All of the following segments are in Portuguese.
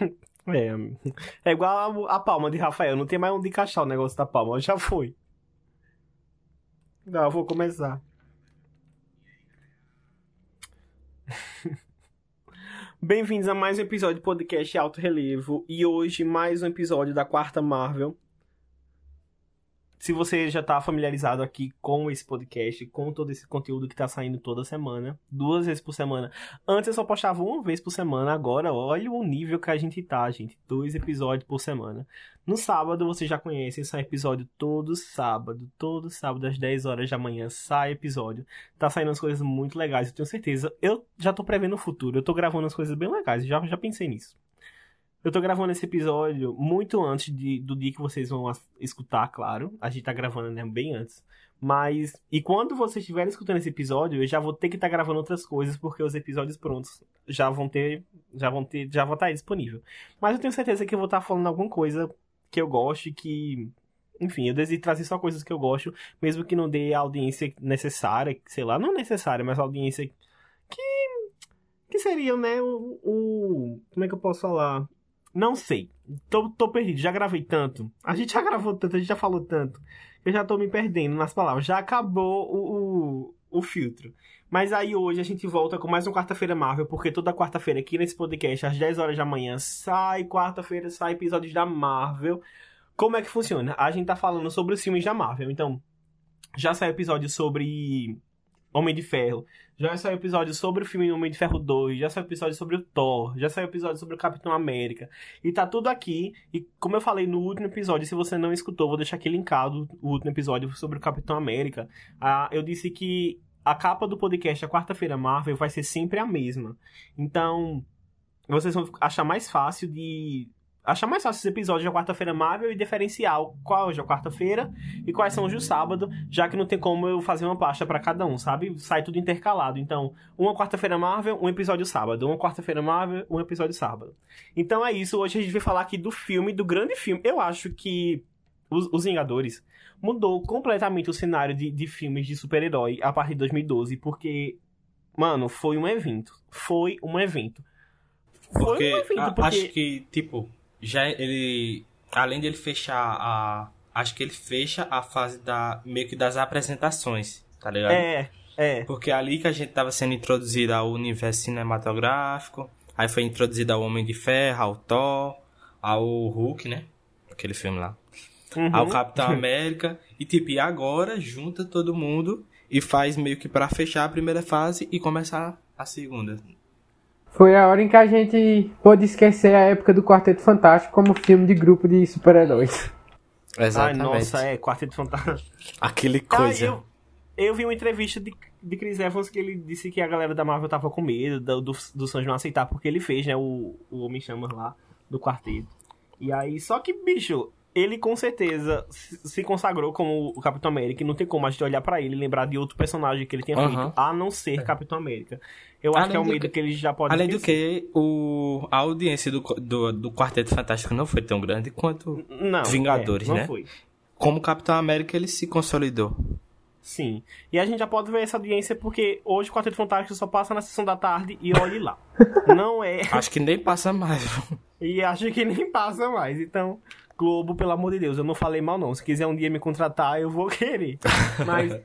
É, é igual a, a, palma de Rafael, não tem mais onde encaixar o negócio da palma, já foi. Não, eu vou começar. Bem-vindos a mais um episódio do podcast Alto Relevo e hoje mais um episódio da quarta Marvel se você já está familiarizado aqui com esse podcast, com todo esse conteúdo que está saindo toda semana, duas vezes por semana. Antes eu só postava uma vez por semana, agora olha o nível que a gente tá, gente. Dois episódios por semana. No sábado, você já conhece, sai episódio todo sábado. Todo sábado, às 10 horas da manhã, sai episódio. Tá saindo as coisas muito legais, eu tenho certeza. Eu já tô prevendo o futuro, eu tô gravando as coisas bem legais, já, já pensei nisso. Eu tô gravando esse episódio muito antes de, do dia que vocês vão escutar, claro. A gente tá gravando né, bem antes. Mas, e quando vocês estiverem escutando esse episódio, eu já vou ter que estar tá gravando outras coisas, porque os episódios prontos já vão ter, já vão ter, já vão estar tá disponível. Mas eu tenho certeza que eu vou estar tá falando alguma coisa que eu gosto que, enfim, eu desejo trazer só coisas que eu gosto, mesmo que não dê a audiência necessária, sei lá, não necessária, mas a audiência que, que seria, né, o, o como é que eu posso falar? Não sei. Tô, tô perdido. Já gravei tanto. A gente já gravou tanto, a gente já falou tanto. Eu já tô me perdendo nas palavras. Já acabou o, o, o filtro. Mas aí hoje a gente volta com mais um Quarta-feira Marvel, porque toda quarta-feira aqui nesse podcast, às 10 horas da manhã, sai quarta-feira, sai episódios da Marvel. Como é que funciona? A gente tá falando sobre os filmes da Marvel. Então, já saiu episódio sobre Homem de Ferro. Já saiu episódio sobre o filme Homem de Ferro 2. Já saiu episódio sobre o Thor. Já saiu episódio sobre o Capitão América. E tá tudo aqui. E como eu falei no último episódio, se você não escutou, vou deixar aqui linkado o último episódio sobre o Capitão América. Ah, eu disse que a capa do podcast, a quarta-feira Marvel, vai ser sempre a mesma. Então, vocês vão achar mais fácil de achar mais fácil os episódios da quarta-feira Marvel e diferenciar qual é quarta-feira e quais são os do sábado, já que não tem como eu fazer uma pasta para cada um, sabe? Sai tudo intercalado. Então, uma quarta-feira Marvel, um episódio sábado. Uma quarta-feira Marvel, um episódio sábado. Então é isso. Hoje a gente vai falar aqui do filme, do grande filme. Eu acho que Os, os Vingadores mudou completamente o cenário de, de filmes de super-herói a partir de 2012, porque, mano, foi um evento. Foi um evento. Foi porque, um evento, porque... Acho que, tipo, já ele além de ele fechar a acho que ele fecha a fase da meio que das apresentações, tá ligado? É, é. Porque é ali que a gente tava sendo introduzido ao universo cinematográfico, aí foi introduzido ao Homem de Ferro, ao Thor, ao Hulk, né? Aquele filme lá. Uhum. Ao Capitão América e tipo, e agora junta todo mundo e faz meio que para fechar a primeira fase e começar a segunda. Foi a hora em que a gente pôde esquecer a época do Quarteto Fantástico como filme de grupo de super-heróis. Exatamente. Ai, nossa, é, Quarteto Fantástico. Aquele coisa. Ah, eu, eu vi uma entrevista de, de Chris Evans que ele disse que a galera da Marvel tava com medo do, do, do Sanji não aceitar, porque ele fez, né, o, o Homem-Chama lá, do quarteto. E aí, só que, bicho, ele com certeza se consagrou como o Capitão América e não tem como a gente olhar para ele e lembrar de outro personagem que ele tenha feito, a não ser é. Capitão América. Eu acho que é o medo que, que ele já pode Além esquecer. do que, o, a audiência do, do, do, Quarteto Fantástico não foi tão grande quanto não, Vingadores, é, não né? Foi. Como Capitão América ele se consolidou. Sim. E a gente já pode ver essa audiência porque hoje o Quarteto Fantástico só passa na sessão da tarde e olhe lá. não é. Acho que nem passa mais. e acho que nem passa mais. Então, Globo, pelo amor de Deus, eu não falei mal não. Se quiser um dia me contratar, eu vou querer. Mas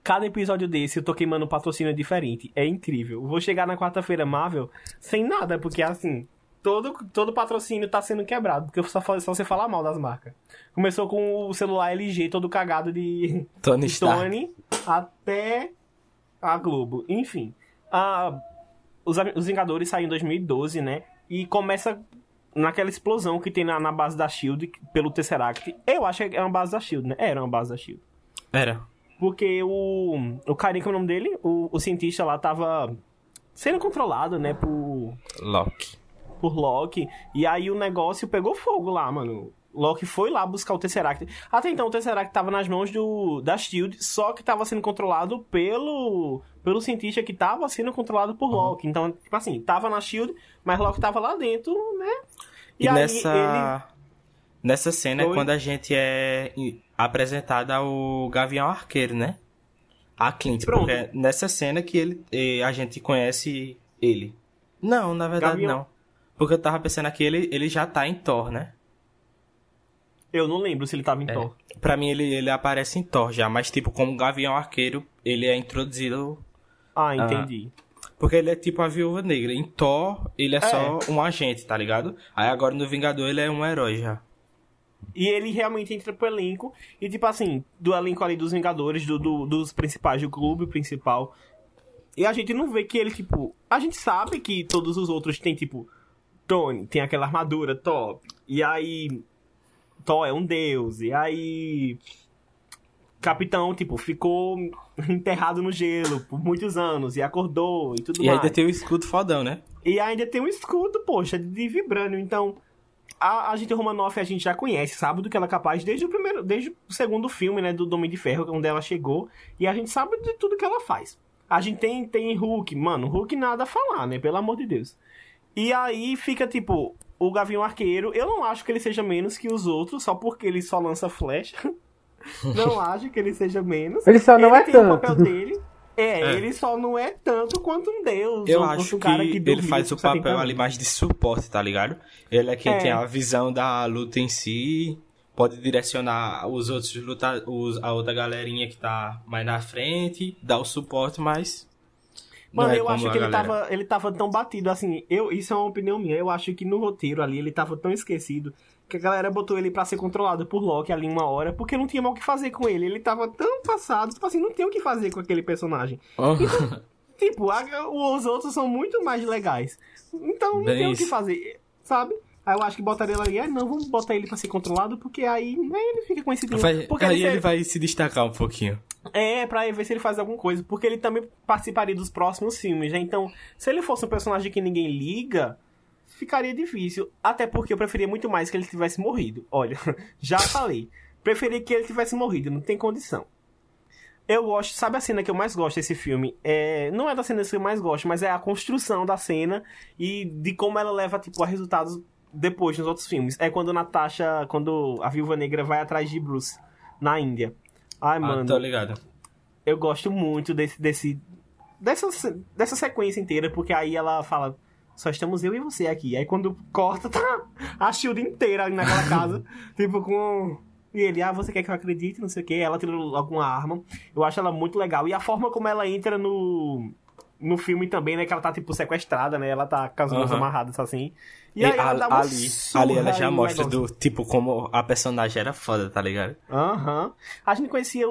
cada episódio desse eu tô queimando um patrocínio diferente. É incrível. Vou chegar na quarta-feira Marvel sem nada, porque assim, todo, todo patrocínio tá sendo quebrado, porque só, só você falar mal das marcas. Começou com o celular LG todo cagado de Tony, Tony até a Globo. Enfim, a, os, os Vingadores saem em 2012, né? E começa naquela explosão que tem na, na base da Shield pelo Tesseract. Eu acho que é uma base da Shield, né? Era uma base da Shield. Era. Porque o. O carinha, que é o nome dele? O, o cientista lá tava sendo controlado, né? Por. Loki. Por Loki. E aí o negócio pegou fogo lá, mano. Loki foi lá buscar o Tesseract. Até então o Tesseract estava nas mãos do, da SHIELD, só que estava sendo controlado pelo pelo cientista que estava sendo controlado por Loki. Então, tipo assim, tava na SHIELD, mas Loki estava lá dentro, né? E, e nessa ele... nessa cena foi... é quando a gente é apresentado ao Gavião Arqueiro, né? A Clint, Pronto. porque é nessa cena que ele a gente conhece ele. Não, na verdade Gavião... não. Porque eu tava pensando aqui, ele, ele já tá em Thor, né? Eu não lembro se ele tava em É. Thor. Pra mim, ele, ele aparece em Thor já, mas tipo, como Gavião Arqueiro, ele é introduzido. Ah, entendi. Porque ele é tipo a viúva negra. Em Thor, ele é, É. só um agente, tá ligado? Aí agora no Vingador ele é um herói já. E ele realmente entra pro elenco. E, tipo assim, do elenco ali dos Vingadores, do, do- dos principais, do clube principal. E a gente não vê que ele, tipo. A gente sabe que todos os outros têm, tipo. Tony, tem aquela armadura top. E aí. Thor é um deus. E aí. Capitão, tipo, ficou enterrado no gelo por muitos anos e acordou e tudo E mais. ainda tem o escudo fodão, né? E ainda tem um escudo, poxa, de vibrânio. Então, a, a gente Romanoff a gente já conhece, sabe do que ela é capaz desde o primeiro, desde o segundo filme, né, do Homem de Ferro, onde ela chegou, e a gente sabe de tudo que ela faz. A gente tem tem Hulk, mano, Hulk nada a falar, né, pelo amor de Deus. E aí fica tipo o Gavião Arqueiro, eu não acho que ele seja menos que os outros, só porque ele só lança flecha. não acho que ele seja menos. Ele só não ele é tem o tanto. papel dele. É, É. ele só não é tanto quanto um deus. Eu acho um que, cara que ele faz o papel 70 ali mais de suporte, tá ligado? Ele é quem É. tem a visão da luta em si, pode direcionar os outros luta, os, a outra galerinha que tá mais na frente, dar o suporte, mas. Mano, é eu acho que ele galera. tava, ele tava tão batido assim. Eu, isso é uma opinião minha. Eu acho que no roteiro ali ele tava tão esquecido que a galera botou ele pra ser controlado por Loki ali uma hora, porque não tinha mais o que fazer com ele. Ele tava tão passado, tipo assim, não tem o que fazer com aquele personagem. Tipo, a- os outros são muito mais legais. Então não Bem tem o que isso. fazer, sabe? Aí eu acho que botaria ele ali, ah, não, vamos botar ele pra ser controlado, porque aí né, ele fica conhecido. Vai- porque aí ele, ele vai se destacar um pouquinho. é, pra ver se ele faz alguma coisa. Porque ele também participaria dos próximos filmes, né? Então, se ele fosse um personagem que ninguém liga, ficaria difícil. Até porque eu preferia muito mais que ele tivesse morrido. Olha, já falei. Preferia que ele tivesse morrido, não tem condição. Eu gosto, sabe a cena que eu mais gosto desse filme? É, não é da cena que eu mais gosto, mas é a construção da cena e de como ela leva, tipo, a resultados depois nos outros filmes. É quando Natasha, quando a Viúva Negra vai atrás de Bruce na Índia. Ai, Ah, mano, tô ligado. eu gosto muito desse, desse dessa, dessa sequência inteira, porque aí ela fala, só estamos eu e você aqui. Aí quando corta, tá a Shield inteira ali naquela casa, tipo com... E ele, ah, você quer que eu acredite, não sei o que, ela tira alguma arma. Eu acho ela muito legal. E a forma como ela entra no... No filme também, né? Que ela tá, tipo, sequestrada, né? Ela tá com as mãos Aham. amarradas, assim. E, E aí ela ali, dá uma ali, ali ela já mostra do tipo como a personagem era foda, tá ligado? Aham. A gente conhecia,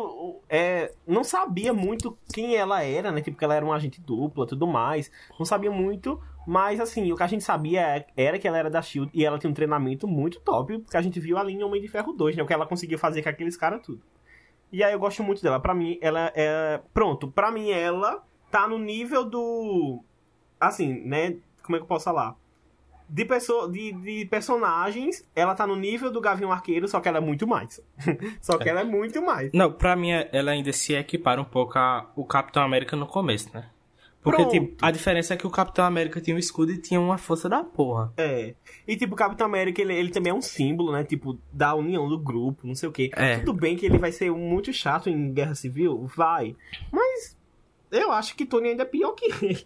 é, não sabia muito quem ela era, né? Tipo, que ela era uma agente dupla, tudo mais. Não sabia muito, mas assim, o que a gente sabia era que ela era da SHIELD e ela tinha um treinamento muito top, porque a gente viu ali em Homem de Ferro 2, né? O que ela conseguia fazer com aqueles caras tudo. E aí eu gosto muito dela. Pra mim, ela é... Pronto, pra mim ela tá no nível do... Assim, né? Como é que eu posso falar? De, pessoa, de, de personagens, ela tá no nível do Gavião Arqueiro, só que ela é muito mais. só que ela é muito mais. Não, pra mim ela ainda se equipara um pouco a o Capitão América no começo, né? Porque, Pronto. tipo, a diferença é que o Capitão América tinha um escudo e tinha uma força da porra. É. E tipo, o Capitão América, ele, ele também é um símbolo, né? Tipo, da união do grupo, não sei o quê. É. Tudo bem que ele vai ser muito chato em Guerra Civil, vai. Mas eu acho que Tony ainda é pior que ele.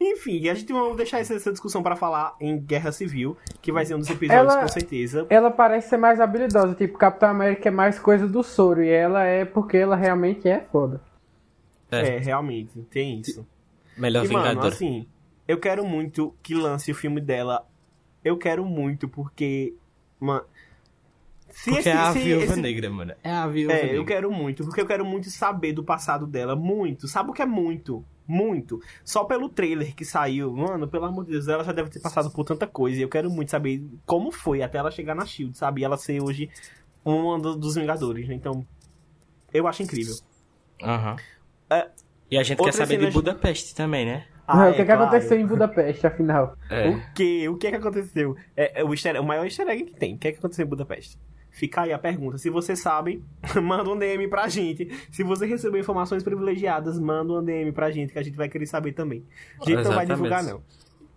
Enfim, a gente vai deixar essa, discussão pra falar em Guerra Civil, que vai ser um dos episódios, Ela- com certeza. Ela parece ser mais habilidosa, tipo, Capitão América é mais coisa do soro, e ela é porque ela realmente é foda. É. É, realmente, tem isso. Melhor E, mano, Vingador. assim, eu quero muito que lance o filme dela. Eu quero muito, porque. Mano. Se Porque esse- é a se viúva esse- negra, mano. É a viúva É, negra. eu quero muito, porque eu quero muito saber do passado dela. Muito. Sabe o que é muito? Muito. Só pelo trailer que saiu. Mano, pelo amor de Deus, ela já deve ter passado por tanta coisa. E eu quero muito saber como foi até ela chegar na Shield, sabe? E ela ser hoje uma do- dos Vingadores, né? Então. Eu acho incrível. Aham. É, E a gente quer saber de cena- Budapeste também, né? Ah, o que, é, é que claro. aconteceu em Budapeste, afinal? É. O que? O que é que aconteceu? É, é o, easter, o maior easter egg que tem. O que é que aconteceu em Budapeste? Fica aí a pergunta. Se você sabe, manda um DM pra gente. Se você recebeu informações privilegiadas, manda um DM pra gente, que a gente vai querer saber também. A gente não vai Exatamente. divulgar, não.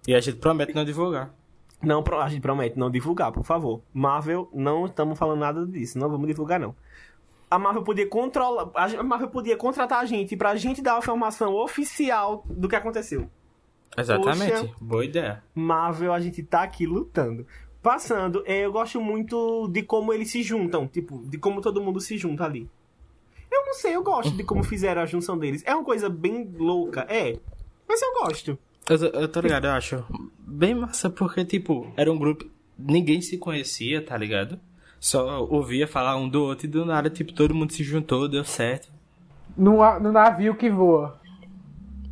E a gente promete não divulgar. Não, a gente promete não divulgar, por favor. Marvel, não estamos falando nada disso. Não vamos divulgar, não. A Marvel podia controlar. A Marvel podia contratar a gente pra gente dar a informação oficial do que aconteceu. Exatamente, Poxa. boa ideia. Marvel, a gente tá aqui lutando. Passando, é, eu gosto muito de como eles se juntam, tipo, de como todo mundo se junta ali. Eu não sei, eu gosto de como fizeram a junção deles. É uma coisa bem louca, é. Mas eu gosto. Eu, tô- eu tô ligado, eu acho bem massa, porque, tipo, era um grupo. Ninguém se conhecia, tá ligado? Só ouvia falar um do outro e do nada, tipo, todo mundo se juntou, deu certo. No, no navio que voa.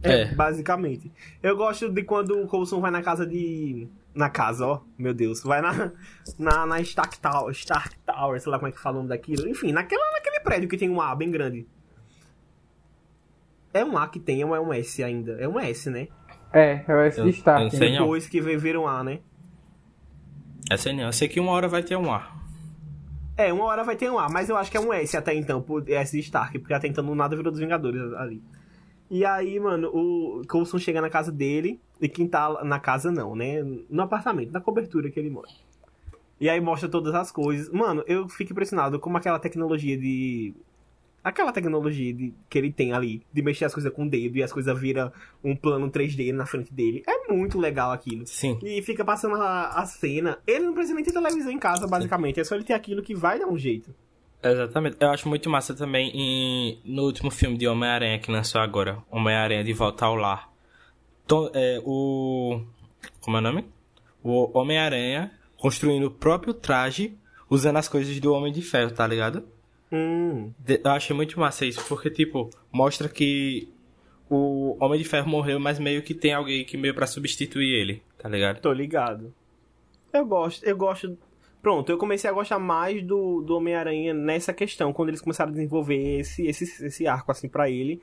É, É. basicamente. Eu gosto de quando o Coulson vai na casa de. Na casa, ó, meu Deus. Vai na, na, na Stark Tower, Stark Tower, sei lá como é que fala o nome daquilo. Enfim, naquela, naquele prédio que tem um A bem grande. É um A que tem ou é um S ainda? É um S, né? É, é esse Eu- destaque. eu sei. Não. Depois que veio ver um A, né? Essa aí não. Eu sei que uma hora vai ter um ar. É, uma hora vai ter um A, mas eu acho que é um S até então, por S de Stark, porque até então nada virou dos Vingadores ali. E aí, mano, o Coulson chega na casa dele, e quem tá na casa não, né? No apartamento, na cobertura que ele mora. E aí mostra todas as coisas. Mano, eu fico impressionado como aquela tecnologia de. Aquela tecnologia de, que ele tem ali, de mexer as coisas com o dedo e as coisas viram um plano 3D na frente dele. É muito legal aquilo. Sim. E fica passando a, a cena. Ele não precisa nem ter televisão em casa, basicamente. É só ele ter aquilo que vai dar um jeito. Exatamente. Eu acho muito massa também em, no último filme de Homem-Aranha que lançou agora, Homem-Aranha de Volta ao Lar. É, o. Como é o nome? O Homem-Aranha construindo o próprio traje usando as coisas do Homem de Ferro, tá ligado? Hum. De- Eu achei muito massa isso, porque, tipo, mostra que o Homem de Ferro morreu, mas meio que tem alguém que meio pra substituir ele, tá ligado? Tô ligado. Eu gosto, eu gosto. Pronto, eu comecei a gostar mais do, do Homem-Aranha nessa questão, quando eles começaram a desenvolver esse, esse, esse arco assim pra ele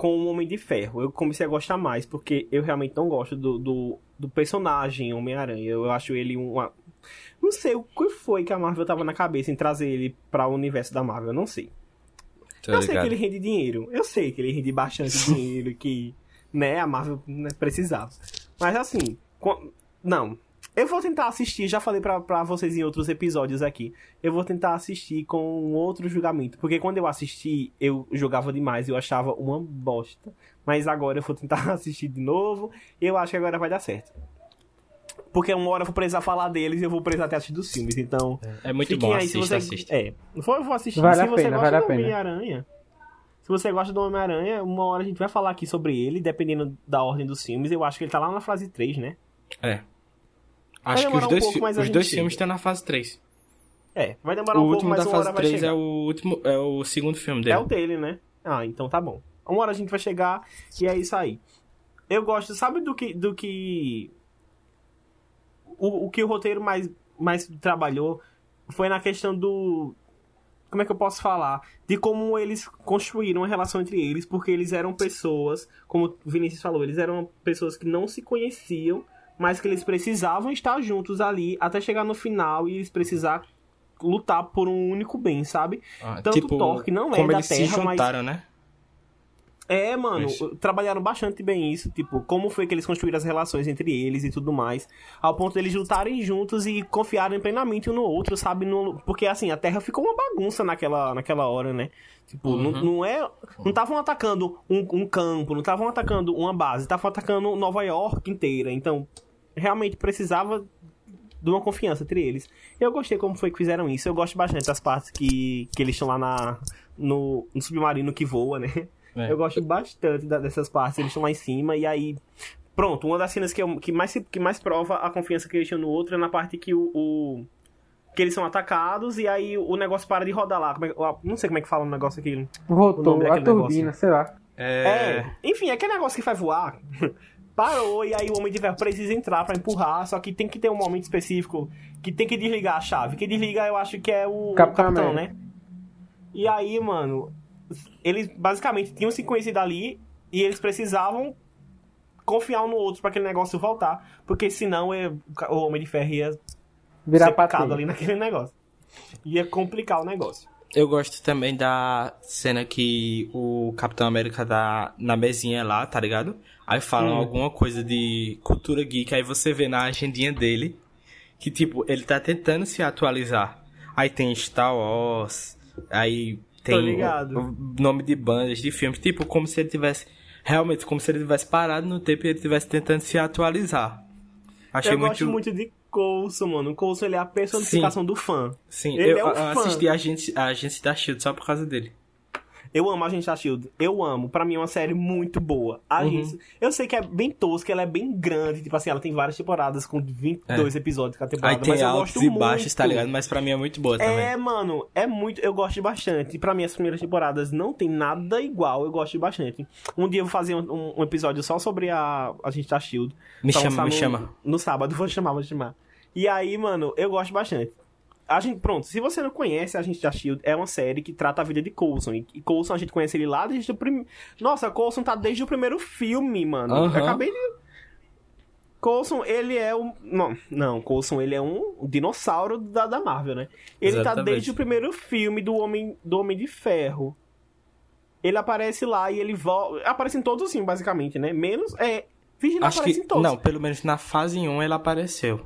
com o Homem de Ferro. Eu comecei a gostar mais, porque eu realmente não gosto do, do, do personagem Homem-Aranha. Eu acho ele uma. Não sei o que foi que a Marvel tava na cabeça em trazer ele pra o universo da Marvel, eu não sei. Tá eu sei ligado? que ele rende dinheiro. Eu sei que ele rende bastante dinheiro, que, né, a Marvel né, precisava. Mas assim, co- não. Eu vou tentar assistir, já falei pra, pra vocês em outros episódios aqui. Eu vou tentar assistir com um outro julgamento. Porque quando eu assisti, eu jogava demais, eu achava uma bosta. Mas agora eu vou tentar assistir de novo. E eu acho que agora vai dar certo. Porque uma hora eu vou precisar falar deles e eu vou precisar até assistir dos filmes. Então, É muito Fiquem bom, aí, assista, você... assista. É, vou, eu vou assistir. Vale se a você pena, gosta vale a do pena. Homem-Aranha, se você gosta do Homem-Aranha, uma hora a gente vai falar aqui sobre ele, dependendo da ordem dos filmes. Eu acho que ele tá lá na fase 3, né? É. Acho que os um dois, pouco, a os dois filmes estão na fase 3. É, vai demorar O um pouco, último mas da uma hora fase vai 3 chegar. é o último, é o segundo filme dele. É o dele, né? Ah, então tá bom. Uma hora a gente vai chegar e é isso aí. Eu gosto, sabe do que. Do que o, o que o roteiro mais, mais trabalhou foi na questão do. Como é que eu posso falar? De como eles construíram a relação entre eles, porque eles eram pessoas, como o Vinícius falou, eles eram pessoas que não se conheciam, mas que eles precisavam estar juntos ali até chegar no final e eles precisar lutar por um único bem, sabe? Ah, Tanto Thor, que não é como da eles se Terra, mas- juntaram, né? É, mano, trabalharam bastante bem isso, tipo, como foi que eles construíram as relações entre eles e tudo mais, ao ponto deles lutarem juntos e confiarem plenamente um no outro, sabe? No- porque assim, a Terra ficou uma bagunça naquela, naquela hora, né? Tipo, não, Uhum. não é. Não estavam atacando um, um campo, não estavam atacando uma base, estavam atacando Nova York inteira. Então, realmente precisava de uma confiança entre eles. Eu gostei como foi que fizeram isso. Eu gosto bastante das partes que, que eles estão lá na, no, no submarino que voa, né? É. Eu gosto bastante da- dessas partes. Eles estão lá em cima e aí. Pronto, uma das cenas que, eu- que, mais, que mais prova a confiança que eles tinham no outro é na parte que o. o- que eles são atacados e aí o negócio para de rodar lá. Como é- eu não sei como é que fala o negócio aqui. O nome a turbina, negócio. sei lá. É. É. Enfim, aquele negócio que faz voar. Parou e aí o Homem de Ferro precisa entrar pra empurrar, só que tem que ter um momento específico que tem que desligar a chave. Quem desliga eu acho que é o Capitão o capitão, né? E aí, mano, eles basicamente tinham se conhecido ali e eles precisavam confiar um no outro pra aquele negócio voltar, porque senão é- o Homem de Ferro ia Virar ser picado ali naquele negócio. Ia complicar o negócio. Eu gosto também da cena que o Capitão América tá na mesinha lá, tá ligado? Aí falam Hum. alguma coisa de cultura geek, aí você vê na agendinha dele que, tipo, ele tá tentando se atualizar. Aí tem Star Wars, aí tem ligado. o, o nome de bandas, de filmes, tipo, como se ele tivesse realmente como se ele tivesse parado no tempo e ele estivesse tentando se atualizar. Achei eu muito... gosto muito de Coulson, mano. O Coulson ele é a personificação Sim. do fã. Sim, ele eu, é um fã. assisti a gente, a gente da Shield só por causa dele. Eu amo a gente da Shield. Eu amo. Pra mim é uma série muito boa. A uhum. gente, eu sei que é bem tosca, ela é bem grande. Tipo assim, ela tem várias temporadas com 22 é. episódios cada temporada. Aí tem mas eu altos gosto e baixos, tá ligado? Mas pra mim é muito boa também. É, mano. É muito... Eu gosto bastante. Pra mim as primeiras temporadas não tem nada igual. Eu gosto bastante. Um dia eu vou fazer um, um episódio só sobre a, a gente da Shield. Me chama, me no, chama. No sábado. Vou chamar, vou chamar. E aí, mano, eu gosto bastante a gente, pronto, se você não conhece a gente da Shield, é uma série que trata a vida de Coulson. E, Coulson a gente conhece ele lá desde o primeiro. Nossa, Coulson tá desde o primeiro filme, mano. Uhum. Eu acabei de. Coulson, ele é um. Não, não, Coulson, ele é um dinossauro da, da Marvel, né? Ele tá Exatamente. tá desde o primeiro filme do Homem, do Homem de Ferro. Ele aparece lá e ele volta. Aparece em todos sim, basicamente, né? Menos. É. Acho aparece que, em todos. Não, pelo menos na fase 1 ele apareceu.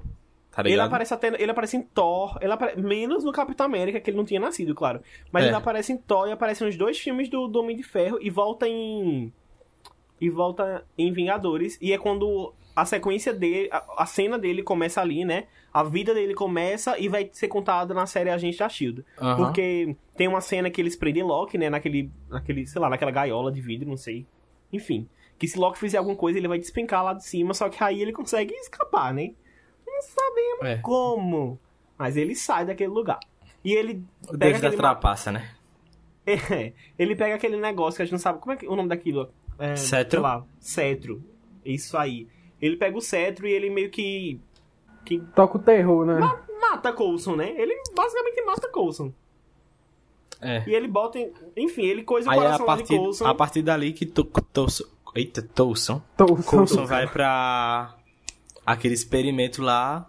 Tá ele aparece até. Ele aparece em Thor. Ele apare... Menos no Capitão América, que ele não tinha nascido, claro. Mas é. ele aparece em Thor e aparece nos dois filmes do, do Homem de Ferro e volta em. E volta em Vingadores. E é quando a sequência dele. A, a cena dele começa ali, né? A vida dele começa e vai ser contada na série Agente da Shield. Uhum. Porque tem uma cena que eles prendem Loki, né? Naquele. naquele, sei lá, naquela gaiola de vidro, não sei. Enfim. Que se Loki fizer alguma coisa, ele vai despencar lá de cima, só que aí ele consegue escapar, né? Sabemos é. como. Mas ele sai daquele lugar. E ele. O Deus da trapaça, né? É, ele pega aquele negócio que a gente não sabe. Como é que o nome daquilo? É, cetro? Lá, cetro. Isso aí. Ele pega o cetro e ele meio que. que Toca o terror, né? Ma mata Coulson, né? Ele basicamente mata Coulson. É. E ele bota. Em, enfim, ele coisa o Aí coração é a partir, de Coulson. A partir dali que Coulson. Eita, Toulson. Coulson vai pra aquele experimento lá.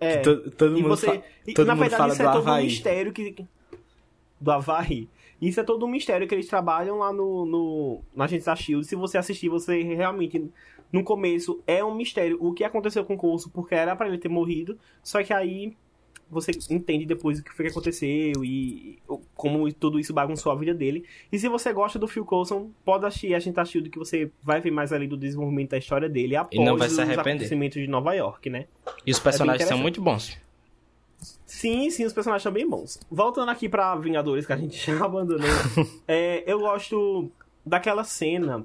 É. To, todo mundo, você, fa todo na mundo verdade, fala isso do é todo Havaí. um mistério que. Do Havaí. Isso é todo um mistério que eles trabalham lá no, no, na Agência da Shield. Se você assistir, você realmente. No começo é um mistério o que aconteceu com o Coulson, porque era para ele ter morrido. Só que aí você entende depois o que foi que aconteceu e como tudo isso bagunçou a vida dele. E se você gosta do Phil Coulson, pode assistir a gente tá Shield que você vai ver mais ali do desenvolvimento da história dele após e não vai se os acontecimentos de Nova York, né? E os personagens é são muito bons. Sim, sim, os personagens são bem bons. Voltando aqui pra Vingadores, que a gente já abandonou. é, eu gosto daquela cena.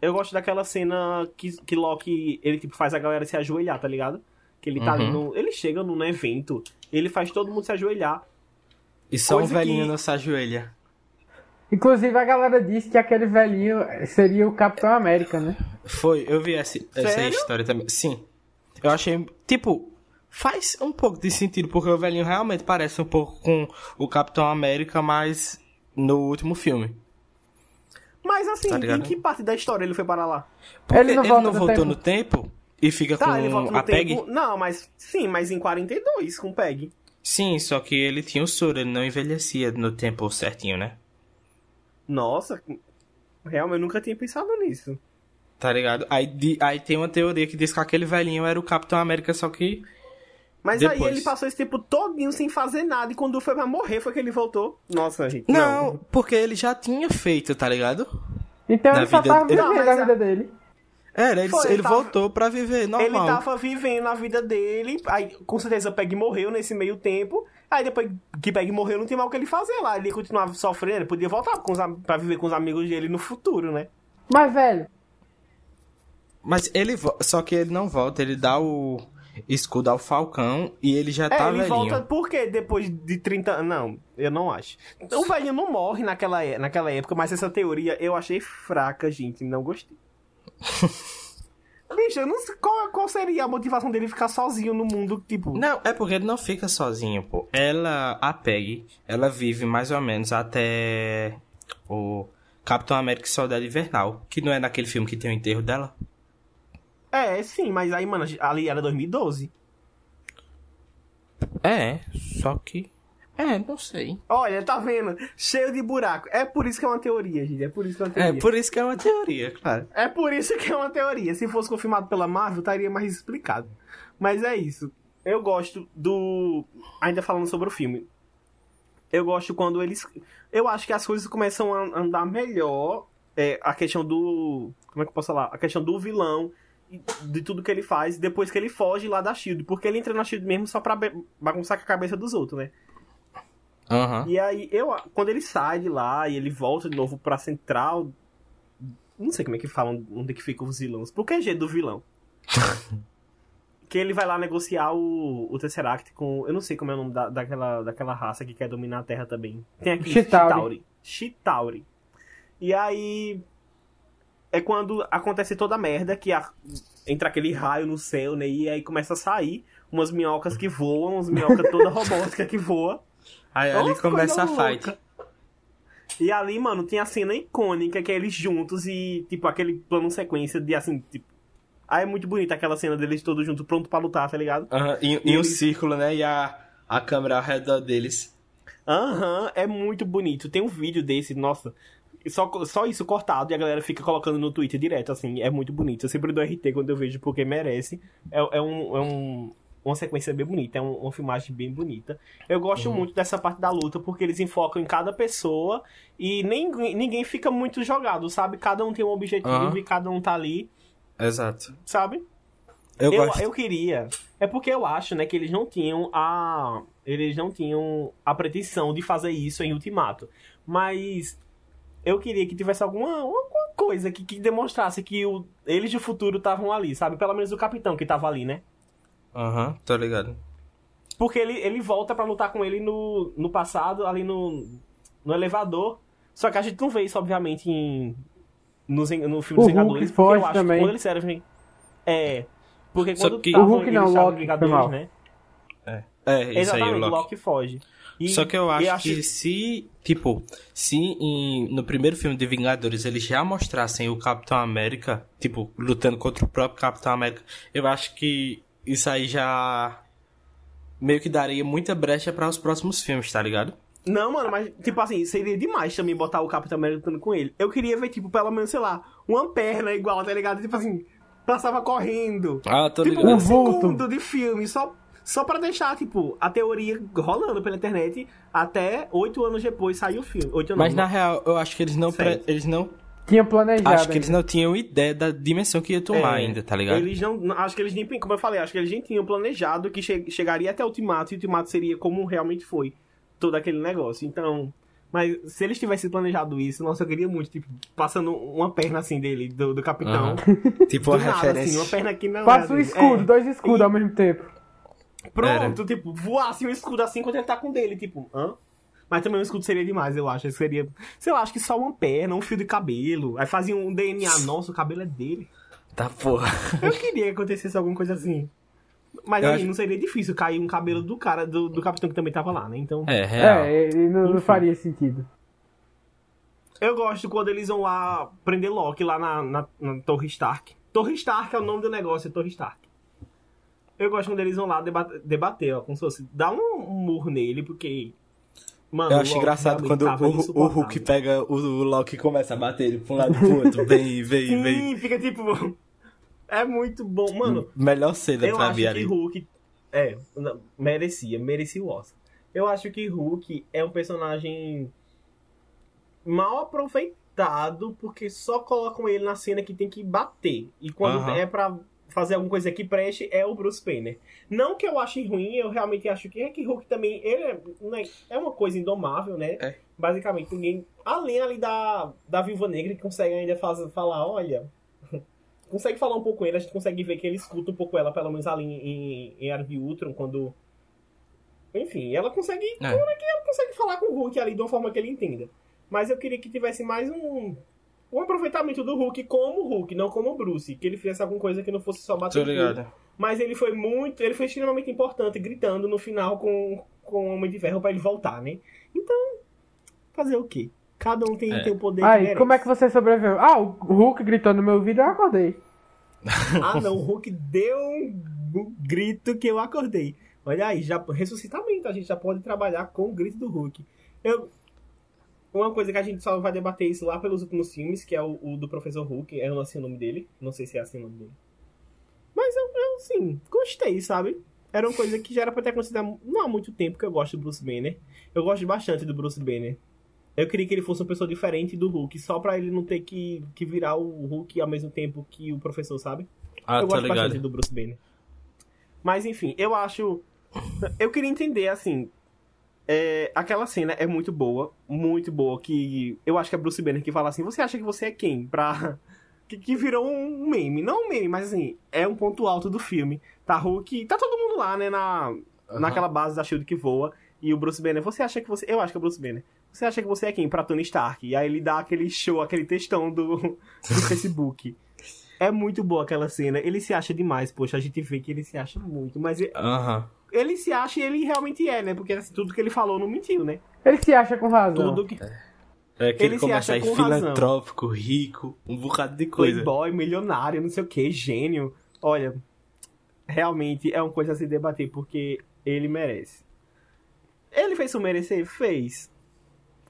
Eu gosto daquela cena que, que Loki, ele tipo, faz a galera se ajoelhar, tá ligado? Que ele tá uhum. ali no. Ele chega num evento, ele faz todo mundo se ajoelhar. E só um velhinho que... não se ajoelha. Inclusive a galera disse que aquele velhinho seria o Capitão América, né? Foi, eu vi essa, essa história também. Sim. Eu achei. Tipo, faz um pouco de sentido, porque o velhinho realmente parece um pouco com o Capitão América, mas no último filme. Mas assim, tá em que parte da história ele foi para lá? Porque ele não, ele não voltou tempo. no tempo e fica tá, com ele volta no a tempo... PEG? Não, mas sim, mas em 42 com PEG. Sim, só que ele tinha o soro, ele não envelhecia no tempo certinho, né? Nossa, realmente eu nunca tinha pensado nisso. Tá ligado? Aí, de, aí tem uma teoria que diz que aquele velhinho era o Capitão América, só que. Mas Depois. aí ele passou esse tempo todinho sem fazer nada e quando foi pra morrer foi que ele voltou. Nossa, gente. Não, não. porque ele já tinha feito, tá ligado? Então Na ele vida... só tava vivendo não, a vida dele. Era, ele, Foi, ele, ele tava, voltou pra viver normal. Ele tava vivendo a vida dele, aí com certeza Peg morreu nesse meio tempo, aí depois que Peg morreu não tinha mais o que ele fazer lá, ele continuava sofrendo, ele podia voltar com os, pra viver com os amigos dele no futuro, né? Mas, velho... Mas ele, só que ele não volta, ele dá o escudo ao Falcão e ele já é, tá ele velhinho. volta por quê? Depois de 30 anos? Não, eu não acho. O velhinho não morre naquela, naquela época, mas essa teoria eu achei fraca, gente, não gostei. Bicho, eu não sei qual, qual seria a motivação dele ficar sozinho no mundo, tipo. Não, é porque ele não fica sozinho, pô. Ela, a Peg, ela vive mais ou menos até o Capitão América e Soldado Invernal, que não é naquele filme que tem o enterro dela. É, sim, mas aí, mano, ali era 2012. É, só que é, não sei. Olha, tá vendo? Cheio de buraco. É por isso que é uma teoria, gente. É por isso que é uma é teoria. É por isso que é uma teoria, claro. É por isso que é uma teoria. Se fosse confirmado pela Marvel, estaria mais explicado. Mas é isso. Eu gosto do. Ainda falando sobre o filme. Eu gosto quando eles. Eu acho que as coisas começam a andar melhor é, a questão do. Como é que eu posso falar? A questão do vilão, de tudo que ele faz, depois que ele foge lá da Shield. Porque ele entra na Shield mesmo só pra bagunçar com a cabeça dos outros, né? Uhum. E aí, eu, quando ele sai de lá e ele volta de novo pra central. Não sei como é que falam onde é que ficam os vilões. Por que G do vilão? que ele vai lá negociar o, o Tesseract com. Eu não sei como é o nome da, daquela, daquela raça que quer dominar a Terra também. Tem aqui Chitauri. Chitauri. E aí. É quando acontece toda a merda, que a, entra aquele raio no céu, né? E aí começa a sair umas minhocas que voam, umas minhocas toda robótica que voa. Aí ali começa a fight. E ali, mano, tem a cena icônica que é eles juntos e, tipo, aquele plano sequência de assim, tipo. Aí é muito bonita aquela cena deles todos juntos, pronto para lutar, tá ligado? Uhum. E, e, e um eles... círculo, né? E a, a câmera ao redor deles. Aham, uhum, é muito bonito. Tem um vídeo desse, nossa. Só, só isso cortado e a galera fica colocando no Twitter direto, assim. É muito bonito. Eu sempre dou RT quando eu vejo porque merece. É, é, um, é um, uma sequência bem bonita, é um, uma filmagem bem bonita. Eu gosto uhum. muito dessa parte da luta porque eles enfocam em cada pessoa e nem, ninguém fica muito jogado, sabe? Cada um tem um objetivo uhum. e cada um tá ali. Exato. Sabe? Eu, eu, eu, queria. É porque eu acho, né, que eles não tinham a. Eles não tinham a pretensão de fazer isso em Ultimato. Mas eu queria que tivesse alguma, alguma coisa que, que demonstrasse que o, eles do futuro estavam ali, sabe? Pelo menos o capitão que tava ali, né? Aham, uhum, tô ligado. Porque ele, ele volta para lutar com ele no, no passado, ali no, no elevador. Só que a gente não vê isso, obviamente, em, no, no filme o dos Vingadores. Porque eu acho também. que quando eles servem. É. Porque quando que... tavam, o Hulk não, Loki Vingadores, né? É. É, isso Exatamente, aí, o Loki. Loki foge. E, Só que eu acho, acho, que se, tipo, se em, no primeiro filme de Vingadores eles já mostrassem o Capitão América, tipo, lutando contra o próprio Capitão América, eu acho que isso aí já meio que daria muita brecha para os próximos filmes, tá ligado? Não, mano, mas, tipo assim, seria demais também botar o Capitão América lutando com ele. Eu queria ver, tipo, pelo menos, sei lá, uma perna igual, tá ligado? Tipo assim, passava correndo. Ah, tô tipo, ligado. um segundo de filme, só só para deixar, tipo, a teoria rolando pela internet até oito anos depois sair o filme. Oito Mas anos, na real, eu acho que eles não. Pre... Eles não. Tinha planejado. Acho que eles não tinham ideia da dimensão que ia tomar É, ainda, tá ligado? Eles não. Acho que eles nem. Como eu falei, acho que eles nem tinham planejado que che- chegaria até o Ultimato e o Ultimato seria como realmente foi. Todo aquele negócio. Então. Mas se eles tivessem planejado isso, nossa, eu queria muito, tipo, passando uma perna assim dele, do, do capitão. Tipo, Do uma nada, referência. assim, uma perna que não. Passa um escudo, é. dois escudos E- ao mesmo tempo. Pronto, tipo, voar assim um escudo assim quando ele tá com dele, tipo, hã? Mas também um escudo seria demais, eu acho. Seria, sei lá, acho que só uma perna, um fio de cabelo. Aí fazia um DNA, nossa, o cabelo é dele. Tá porra. Eu queria que acontecesse alguma coisa assim. Mas Eu aí acho- não seria difícil cair um cabelo do cara, do, do capitão que também tava lá, né? Então. É, real. É, ele não, não faria sentido. Eu gosto quando eles vão lá prender Loki lá na, na, na Torre Stark. Torre Stark é o nome do negócio, é Torre Stark. Eu gosto quando eles vão lá deba- debater, ó, como se fosse. Dar um, um murro nele, porque. Mano, Eu acho engraçado quando o, o. Hulk pega o, o Loki e começa a bater ele pra um lado e pro outro. Vem, vem, Sim, vem. fica tipo. É muito bom. Mano, Melhor cena eu pra acho que. Hulk. É, não, merecia, merecia o Oscar. Eu acho que Hulk é um personagem mal aproveitado porque só colocam ele na cena que tem que bater. E quando é pra fazer alguma coisa que preste, é o Bruce Banner. Não que eu ache ruim, eu realmente acho que é que Hulk também. Ele é, não é, é uma coisa indomável, né? É. Basicamente, ninguém. Além ali da, da Viúva Negra que consegue ainda falar, olha. consegue falar um pouco com ele, a gente consegue ver que ele escuta um pouco ela, pelo menos ali em, em de Ultron, quando. Enfim, ela consegue. É. Ela consegue falar com o Hulk ali de uma forma que ele entenda. Mas eu queria que tivesse mais um. Um aproveitamento do Hulk como Hulk, não como Bruce. Que ele fizesse alguma coisa que não fosse só bater ligado. Mas ele foi muito. Ele foi extremamente importante, gritando no final com, com o Homem de Ferro pra ele voltar, né? Então, fazer o quê? Cada um tem, É. o poder que Aí, merece. como é que você sobreviveu? Ah, o Hulk gritou no meu ouvido e eu acordei. Ah, não, o Hulk deu um, um grito que eu acordei. Olha aí, já, ressuscitamento, a gente já pode trabalhar com o grito do Hulk. Eu, uma coisa que a gente só vai debater isso lá pelos últimos filmes, que é o, o do Professor Hulk, eu não sei o nome dele, não sei se é assim o nome dele. Mas eu, eu sim, gostei, sabe? Era uma coisa que já era pra ter acontecido não há muito tempo que eu gosto do Bruce Banner. Eu gosto bastante do Bruce Banner. Eu queria que ele fosse uma pessoa diferente do Hulk, só pra ele não ter que, que virar o Hulk ao mesmo tempo que o professor, sabe? Ah, eu tá gosto ligado. bastante do Bruce Banner. Mas enfim, eu acho. Eu queria entender, assim. É, aquela cena é muito boa, muito boa. Que eu acho que é Bruce Banner que fala assim: Você acha que você é quem? Pra. Que, que virou um meme. Não um meme, mas assim, é um ponto alto do filme. Tá Hulk. Tá todo mundo lá, né? Na, Naquela base da Shield que voa. E o Bruce Banner, você acha que você. Eu acho que é o Bruce Banner. Você acha que você é quem? Pra Tony Stark. E aí ele dá aquele show, aquele textão do, do Facebook. É muito boa aquela cena. Ele se acha demais, poxa, a gente vê que ele se acha muito. Mas ele, Aham. Ele se acha e ele realmente é, né? Porque assim, tudo que ele falou não mentiu, né? Ele se acha com razão. Tudo que. É que ele, Ele começa acha aí com razão. filantrópico, rico, um bocado de coisa. Playboy, milionário, não sei o que, gênio. Olha, realmente é uma coisa a se debater, porque ele merece. Ele fez o merecer? Fez.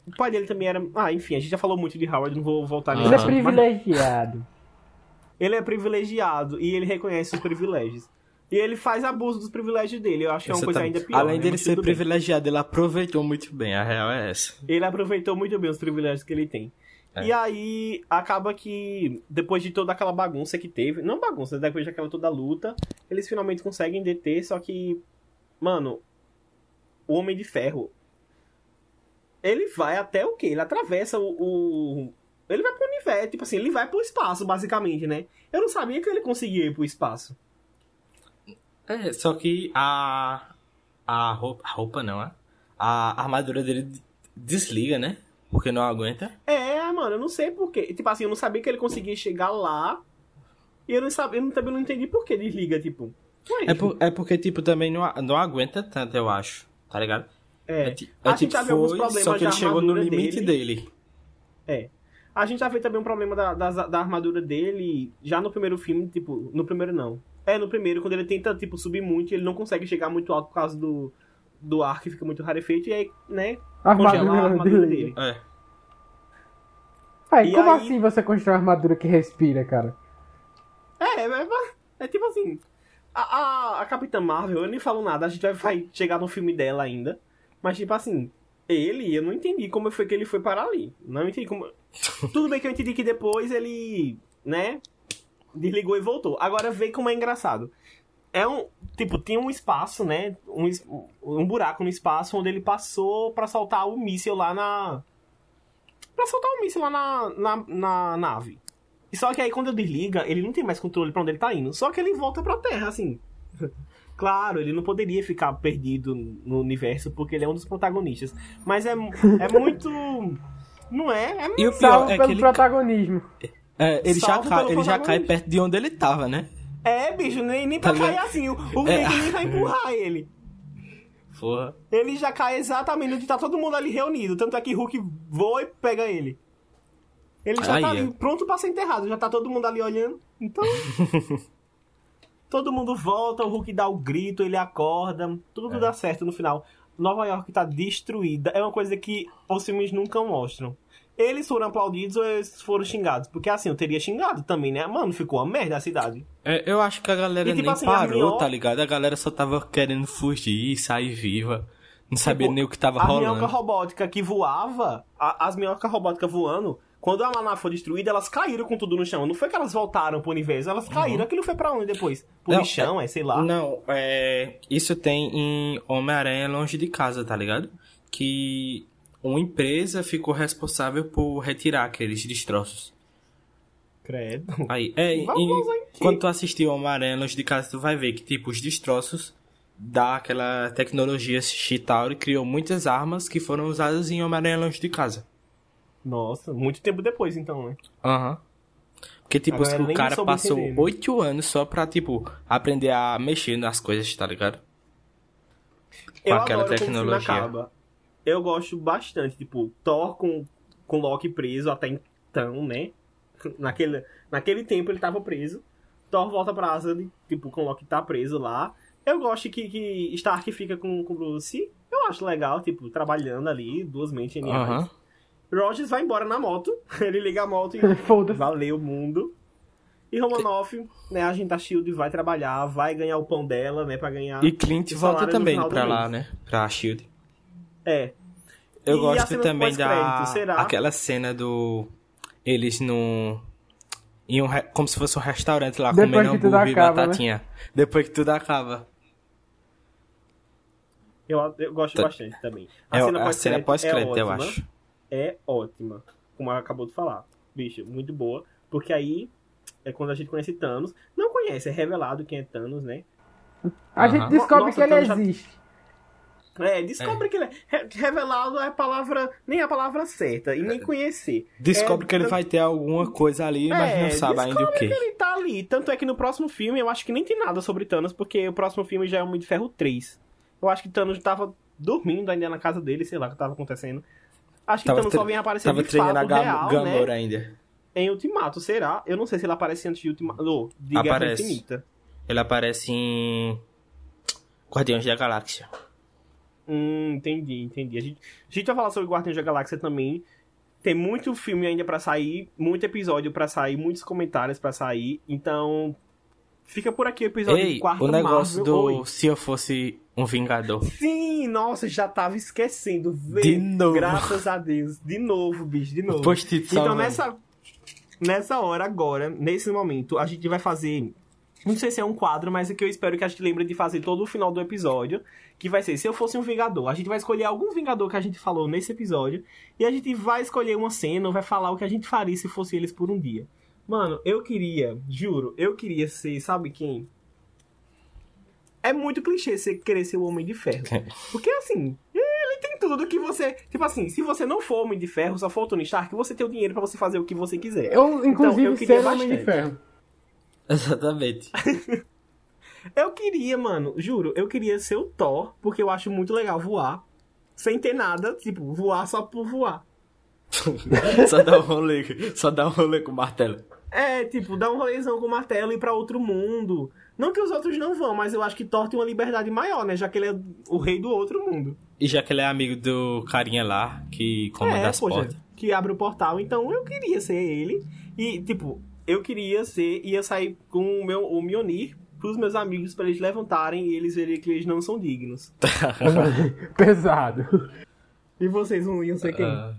O pai dele também era. Ah, enfim, a gente já falou muito de Howard, não vou voltar nisso. Ele é privilegiado. Ele é privilegiado e ele reconhece os privilégios. E ele faz abuso dos privilégios dele. Eu acho que é uma coisa ainda pior. Além né? dele Mas ser bem. privilegiado, ele aproveitou muito bem. A real é essa. Ele aproveitou muito bem os privilégios que ele tem. É. E aí, acaba que, depois de toda aquela bagunça que teve, não bagunça, depois daquela toda luta, eles finalmente conseguem deter, só que, mano, o Homem de Ferro, ele vai até o quê? Ele atravessa o. o- ele vai pro universo, tipo assim, ele vai pro espaço, basicamente, né? Eu não sabia que ele conseguia ir pro espaço. É, só que a. A roupa. A roupa não, é? A armadura dele desliga, né? Porque não aguenta. É, mano, eu não sei porquê. Tipo assim, eu não sabia que ele conseguia chegar lá. E eu não sabia, eu também não entendi por que desliga, tipo. Ué, É, por- é porque, tipo, também não, a- não aguenta tanto, eu acho. Tá ligado? é. A é gente tipo, já viu alguns problemas só que ele chegou no armadura limite dele. dele. A gente já vê também um problema da, da, da armadura dele já no primeiro filme, tipo, no primeiro não. É, no primeiro, quando ele tenta, tipo, subir muito, ele não consegue chegar muito alto por causa do, do ar que fica muito rarefeito, e aí, né, A congela a armadura armadura dele. dele. É. Aí, E como aí- assim você constrói uma armadura que respira, cara? É, é, é, é tipo assim. A, a, a Capitã Marvel, eu nem falo nada, a gente vai, vai chegar no filme dela ainda. Mas, tipo assim, ele, eu não entendi como foi que ele foi parar ali. Não entendi como. Tudo bem que eu entendi que depois ele, né, desligou e voltou. Agora vê como é engraçado. É um. Tipo, tinha um espaço, né? Um, um buraco no espaço onde ele passou pra soltar o míssil lá na. Pra soltar o míssil lá na, na, na nave. E só que aí quando desliga, ele não tem mais controle pra onde ele tá indo. Só que ele volta pra Terra, assim. Claro, ele não poderia ficar perdido no universo porque ele é um dos protagonistas. Mas é, é muito. Não é? É E o pior Salvo é que pelo ele, protagonismo. É, ele, já cai, ele já cai perto de onde ele tava, né? É, bicho, nem, nem pra Tá cair assim. O, o É. Nem vai empurrar ele. Porra. Ele já cai exatamente onde tá todo mundo ali reunido. Tanto é que Hulk voa e pega ele. Ele já tá ali, é. pronto pra ser enterrado. Já tá todo mundo ali olhando. Então. todo mundo volta, o Hulk dá o grito, ele acorda. Tudo É. dá certo no final. Nova York tá destruída. É uma coisa que os filmes nunca mostram. Eles foram aplaudidos ou eles foram xingados? Porque assim, eu teria xingado também, né? Mano, ficou uma merda a cidade. É, eu acho que a galera E, tipo nem assim, a parou, tá ligado? A galera só tava querendo fugir, sair viva. Não sabia Tipo, nem o que tava a rolando. minhoca robótica que voava, a- as minhocas robóticas voando, quando a nave foi destruída, elas caíram com tudo no chão. Não foi que elas voltaram pro universo, elas caíram. Aquilo foi pra onde depois? Pro Uhum. Não, lixão, é, sei lá. Não, é. Isso tem em Homem-Aranha Longe de Casa, tá ligado? Que uma empresa ficou responsável por retirar aqueles destroços. Credo. Aí, é, e, quando tu assistir Homem-Aranha Longe de Casa, tu vai ver que, tipo, os destroços daquela tecnologia Chitauri criou muitas armas que foram usadas em Longe de Casa. Nossa, muito tempo depois, então, né? Aham. Porque, tipo, A galera o cara passou né? oito anos só pra, tipo, aprender a mexer nas coisas, tá ligado? Com Eu aquela adoro como o filme tecnologia. acaba. Eu gosto bastante, tipo, Thor com, com Loki preso até então, né? Naquele, naquele tempo ele tava preso. Thor volta pra Asgard, tipo, com Loki tá preso lá. Eu gosto que, que Stark fica com, com Bruce. Eu acho legal, tipo, trabalhando ali, duas mentes geniais. Aham. Rogers vai embora na moto. Ele liga a moto e Foda-se. valeu o mundo. E Romanoff, né, a gente da Shield vai trabalhar, vai ganhar o pão dela, né, pra ganhar... E Clint o volta também pra lá, né? Pra SHIELD. É. Eu E gosto também da. será? Aquela cena do. Eles no. Em um, re- como se fosse um restaurante lá, Depois comendo hambúrguer e né? batatinha. Depois que tudo acaba. Eu, eu gosto Tá. bastante também. É, a cena pós-crédito é eu ótima. acho. É ótima. Como ela acabou de falar. Bicho, muito boa. Porque aí é quando a gente conhece Thanos. Não conhece, é revelado quem é Thanos, né? A gente descobre Nossa, que ele já- existe. É, descobre que ele é. re- Revelado é a palavra. Nem a palavra certa. E nem conhecer. Descobre É, que ele vai ter alguma coisa ali, mas É, não sabe ainda o descobre que. ele tá ali. Tanto é que no próximo filme eu acho que nem tem nada sobre Thanos, porque o próximo filme já é Homem de Ferro 3. Eu acho que Thanos tava dormindo ainda na casa dele, sei lá o que tava acontecendo. Acho que Tava Thanos só vem aparecer Tava de treinando a fato Gam real, Gamora né? ainda. Em Ultimato, será? Eu não sei se ele aparece antes de Ultimato. Oh, de Guerra. Infinita. Ele aparece em. Guardiões da Galáxia. Hum, entendi, entendi. A gente, a gente vai falar sobre Guardiões da Galáxia também. Tem muito filme ainda pra sair, muito episódio pra sair, muitos comentários pra sair. Então, fica por aqui o episódio Ei, de quarta o negócio Marvel. do. Oi. Se eu fosse um Vingador. Sim, nossa, já tava esquecendo. Vê, De novo. Graças a Deus. De novo, bicho, de novo. Então, nessa, nessa hora, agora, nesse momento, a gente vai fazer. Não sei se é um quadro, mas é que eu espero que a gente lembre de fazer todo o final do episódio. Que vai ser, se eu fosse um Vingador, a gente vai escolher algum Vingador que a gente falou nesse episódio. E a gente vai escolher uma cena, ou vai falar o que a gente faria se fosse eles por um dia. Mano, eu queria, juro, eu queria ser, sabe quem? É muito clichê você querer ser o Homem de Ferro. Porque assim, ele tem tudo que você. Tipo assim, se você não for Homem de Ferro, só for o Tony Stark, você tem o dinheiro pra você fazer o que você quiser. Eu, inclusive, Então, eu queria ser Homem de bastante. Ferro. Exatamente. Eu queria, mano, juro, eu queria ser o Thor, porque eu acho muito legal voar. Sem ter nada, tipo, voar só por voar. só dá um rolê. Só dá um rolê com o martelo. É, tipo, dar um rolezão com o martelo e ir pra outro mundo. Não que os outros não vão, mas eu acho que Thor tem uma liberdade maior, né? Já que ele é o rei do outro mundo. E já que ele é amigo do carinha lá, que comanda é, as poxa, portas. que abre o portal. Então eu queria ser ele. E, tipo, eu queria ser, ia sair com o meu o Mjolnir pros meus amigos pra eles levantarem e eles verem que eles não são dignos. Pesado. E vocês não iam ser quem? Ah,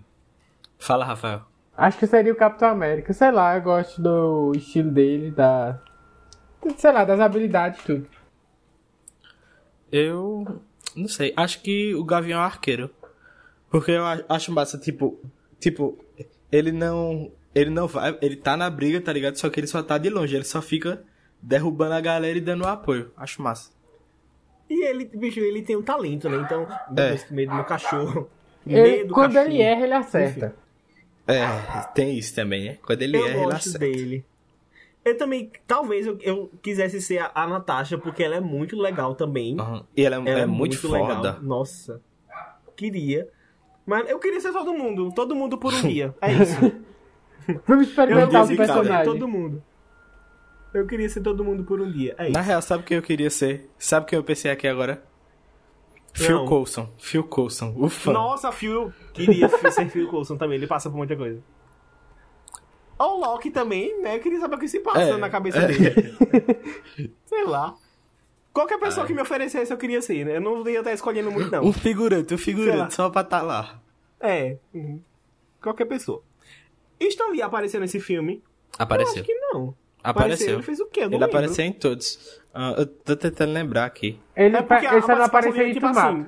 Fala, Rafael. Acho que seria o Capitão América. Sei lá, eu gosto do estilo dele, da. Sei lá, das habilidades, tudo. Eu não sei, acho que o Gavião Arqueiro. Porque eu acho massa, tipo, tipo, ele não, ele não vai, ele tá na briga, tá ligado? Só que ele só tá de longe, ele só fica derrubando a galera e dando apoio. Acho massa. E ele, bicho, ele tem um talento, né? Então, É. Medo do meu cachorro. Ele- Medo do quando cachorro. ele erra, ele acerta. É, tem isso também, né? Quando ele Eu erra, ele acerta. dele. Eu também, talvez eu, eu quisesse ser a, a Natasha, porque ela é muito legal também. Aham. E ela, Ela é, muito, foda. legal. Nossa. Queria. Mas eu queria ser todo mundo. Todo mundo por um dia. É isso. Vamos Eu experimentar o queria ser personagem. todo mundo. Eu queria ser todo mundo por um dia. É Na real, sabe o que eu queria ser? Sabe o que eu pensei aqui agora? Phil Não. Coulson. Phil Coulson, o fã. Nossa, Phil. Queria ser Phil Coulson também. Ele passa por muita coisa. Ou o Loki também, né? Eu queria saber o que se passa É, na cabeça é. dele. Sei lá. Qualquer pessoa que me oferecesse, eu queria ser, né? Eu não ia estar escolhendo muito, não. Um figurante, um figurante, só pra estar lá. É. Qualquer pessoa. Stan Lee apareceu nesse filme? Eu Apareceu. acho que não. Apareceu. Ele fez o quê? Eu não Ele lembro. apareceu em todos. Ah, eu tô tentando lembrar aqui. Ele, É porque ele só não apareceu em tipo assim,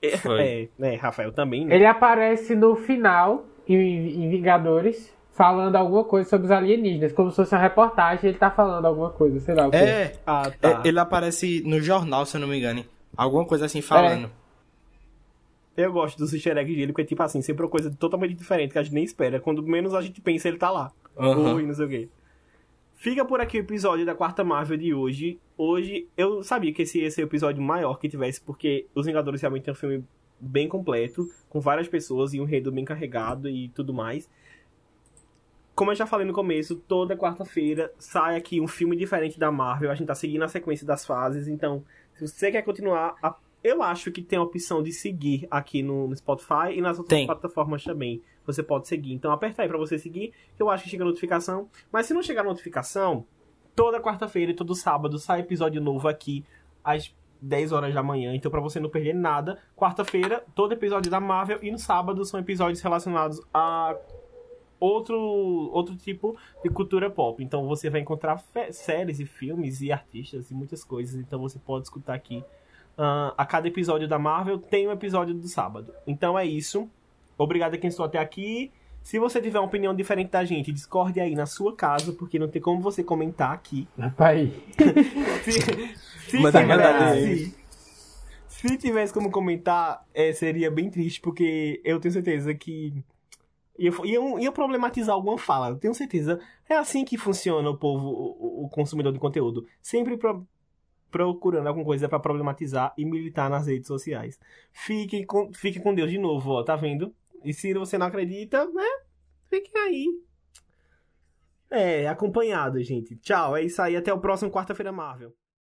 É, Foi. é, né, Rafael também, né? Ele aparece no final, em, em Vingadores, falando alguma coisa sobre os alienígenas. Como se fosse uma reportagem, ele tá falando alguma coisa, sei lá o. É, Ah, tá. é, ele aparece no jornal, se eu não me engano. Alguma coisa assim falando. Eu gosto dos easter eggs dele, porque, tipo assim, sempre é uma coisa totalmente diferente, que a gente nem espera. Quando menos a gente pensa, ele tá lá. Aham. Oi, não sei o quê. Fica por aqui o episódio da quarta Marvel de hoje. Hoje, eu sabia que esse ia ser o episódio maior que tivesse, porque Os Vingadores realmente é um filme bem completo, com várias pessoas e um enredo bem carregado e tudo mais. Como eu já falei no começo, toda quarta-feira sai aqui um filme diferente da Marvel. A gente tá seguindo a sequência das fases, então, se você quer continuar, eu acho que tem a opção de seguir aqui no Spotify e nas outras Tem. plataformas também. Você pode seguir. Então aperta aí pra você seguir, que eu acho que chega a notificação. Mas se não chegar a notificação, toda quarta-feira e todo sábado sai episódio novo aqui às 10 horas da manhã. Então, para você não perder nada, quarta-feira, todo episódio da Marvel. E no sábado são episódios relacionados a outro, outro tipo de cultura pop. Então, você vai encontrar séries e filmes e artistas e muitas coisas. Então, você pode escutar aqui. Uh, a cada episódio da Marvel tem um episódio do sábado. Então é isso. Obrigado a quem estou até aqui. Se você tiver uma opinião diferente da gente, discorde aí na sua casa, porque não tem como você comentar aqui. Rapaz. se, se, tivesse, se tivesse como comentar, é, seria bem triste, porque eu tenho certeza que ia, ia, ia problematizar alguma fala. Eu tenho certeza. É assim que funciona o povo, o, o consumidor de conteúdo. Sempre pro, procurando alguma coisa para problematizar e militar nas redes sociais. Fique com, fique com Deus de novo, ó, tá vendo? E se você não acredita, né? Fiquem aí. É, acompanhado, gente. Tchau, é isso aí. Até o próximo Quarta-feira Marvel.